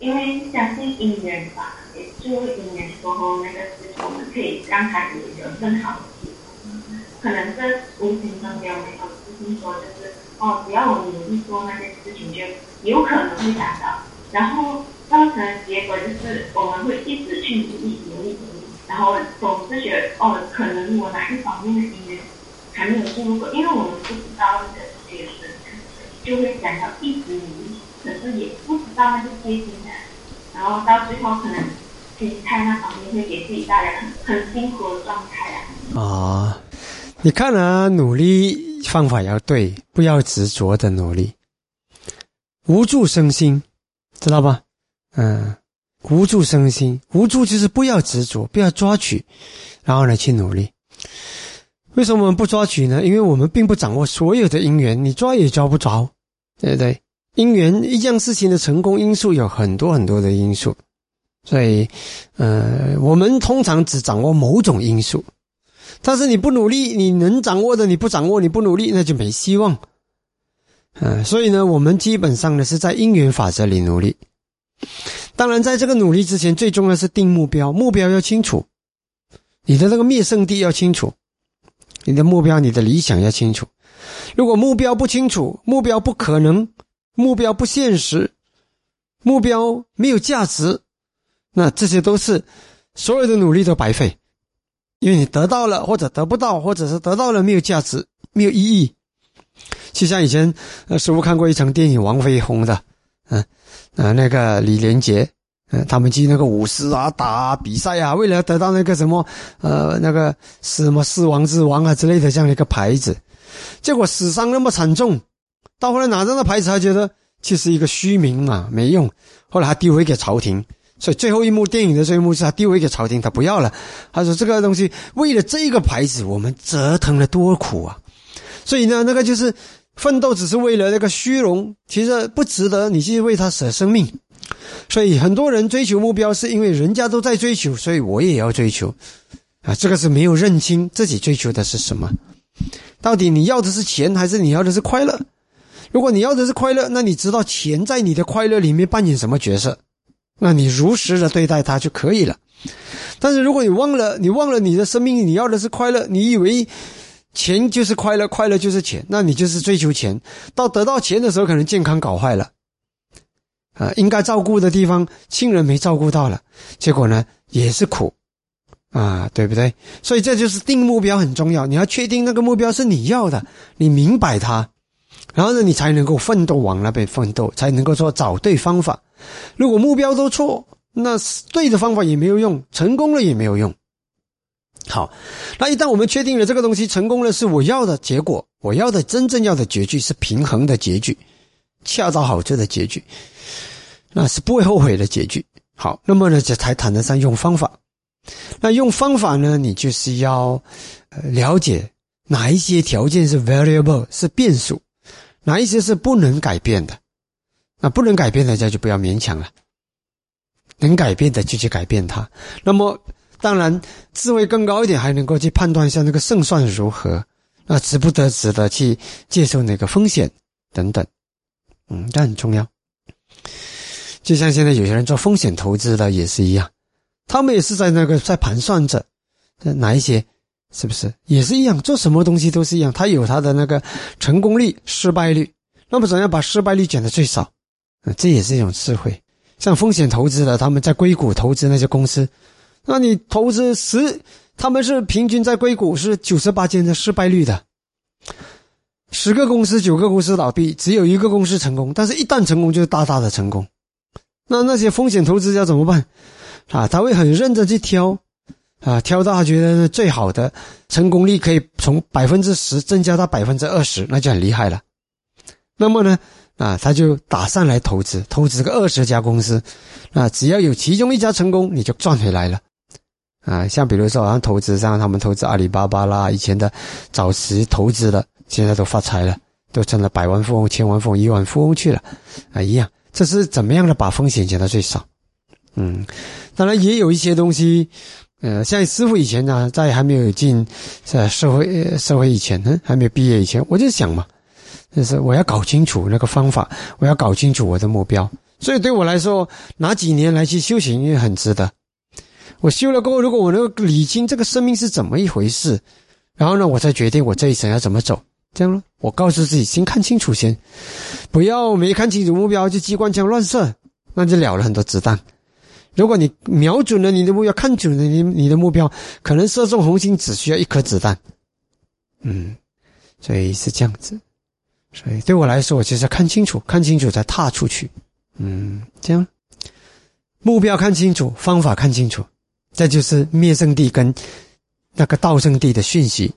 因为相信姻缘吧，也就姻缘过后那个事情，我们可以让他有一个更好的地方。可能这无形中也有没有自信说，就是哦，只要我们努力做那件事情，就有可能会达到。然后造成的结果就是我们会一直去努力、努力、努力，然后总是觉得哦，可能我哪一方面的姻缘还没有进入过，因为我们不知道那个结是就会想要一直努力，可是也不知道那个接近的，然后到最后可能心态那方面会给自己带来很很辛苦的状态啊。啊，你看啊，努力方法要对，不要执着的努力，无助生心。知道吧？嗯，无助生心，无助就是不要执着，不要抓取，然后呢去努力。为什么我们不抓取呢？因为我们并不掌握所有的因缘，你抓也抓不着，对不对？因缘一件事情的成功因素有很多很多的因素，所以，呃，我们通常只掌握某种因素，但是你不努力，你能掌握的你不掌握，你不努力那就没希望。嗯，所以呢，我们基本上呢是在因缘法则里努力。当然，在这个努力之前，最重要是定目标，目标要清楚。你的那个灭圣地要清楚，你的目标、你的理想要清楚。如果目标不清楚，目标不可能，目标不现实，目标没有价值，那这些都是所有的努力都白费，因为你得到了或者得不到，或者是得到了没有价值、没有意义。就像以前，呃，师傅看过一场电影，王菲红的，嗯，呃，那个李连杰，嗯，他们去那个舞狮啊打比赛啊，为了得到那个什么，呃，那个什么狮王之王啊之类的这样的一个牌子，结果死伤那么惨重，到后来拿着那牌子，他觉得其实一个虚名嘛，没用，后来他丢回给朝廷，所以最后一幕电影的最后一幕是他丢回给朝廷，他不要了，他说这个东西为了这个牌子，我们折腾了多苦啊，所以呢，那个就是。奋斗只是为了那个虚荣，其实不值得你去为他舍生命。所以很多人追求目标，是因为人家都在追求，所以我也要追求。啊，这个是没有认清自己追求的是什么。到底你要的是钱，还是你要的是快乐？如果你要的是快乐，那你知道钱在你的快乐里面扮演什么角色？那你如实的对待它就可以了。但是如果你忘了，你忘了你的生命，你要的是快乐，你以为？钱就是快乐，快乐就是钱，那你就是追求钱。到得到钱的时候，可能健康搞坏了，啊，应该照顾的地方亲人没照顾到了，结果呢也是苦，啊，对不对？所以这就是定目标很重要，你要确定那个目标是你要的，你明白它，然后呢，你才能够奋斗往那边奋斗，才能够说找对方法。如果目标都错，那对的方法也没有用，成功了也没有用。好，那一旦我们确定了这个东西成功了，是我要的结果，我要的真正要的结局是平衡的结局，恰到好处的结局，那是不会后悔的结局。好，那么呢，就才谈得上用方法。那用方法呢，你就是要了解哪一些条件是 variable 是变数，哪一些是不能改变的。那不能改变的，家就不要勉强了。能改变的就去改变它。那么。当然，智慧更高一点，还能够去判断一下那个胜算如何，那值不得值得去接受那个风险等等，嗯，这很重要。就像现在有些人做风险投资的也是一样，他们也是在那个在盘算着，哪一些是不是也是一样？做什么东西都是一样，他有他的那个成功率、失败率，那么怎样把失败率减得最少？这也是一种智慧。像风险投资的，他们在硅谷投资那些公司。那你投资十，他们是平均在硅谷是九十八间的失败率的，十个公司九个公司倒闭，只有一个公司成功，但是一旦成功就是大大的成功。那那些风险投资家怎么办？啊，他会很认真去挑，啊，挑到他觉得最好的，成功率可以从百分之十增加到百分之二十，那就很厉害了。那么呢？啊，他就打算来投资，投资个二十家公司，啊，只要有其中一家成功，你就赚回来了。啊，像比如说，好像投资上，他们投资阿里巴巴啦，以前的早期投资的，现在都发财了，都成了百万富翁、千万富翁、亿万富翁去了，啊，一样。这是怎么样的把风险减到最少？嗯，当然也有一些东西，呃，像师傅以前呢，在还没有进社会社会以前，嗯，还没有毕业以前，我就想嘛，就是我要搞清楚那个方法，我要搞清楚我的目标，所以对我来说，拿几年来去修行也很值得。我修了过后，如果我能够理清这个生命是怎么一回事，然后呢，我再决定我这一生要怎么走。这样咯，我告诉自己，先看清楚先，不要没看清楚目标就机关枪乱射，那就了了很多子弹。如果你瞄准了你的目标，看准了你你的目标，可能射中红心只需要一颗子弹。嗯，所以是这样子。所以对我来说，我就是要看清楚，看清楚再踏出去。嗯，这样，目标看清楚，方法看清楚，这就是灭圣地跟那个道圣地的讯息。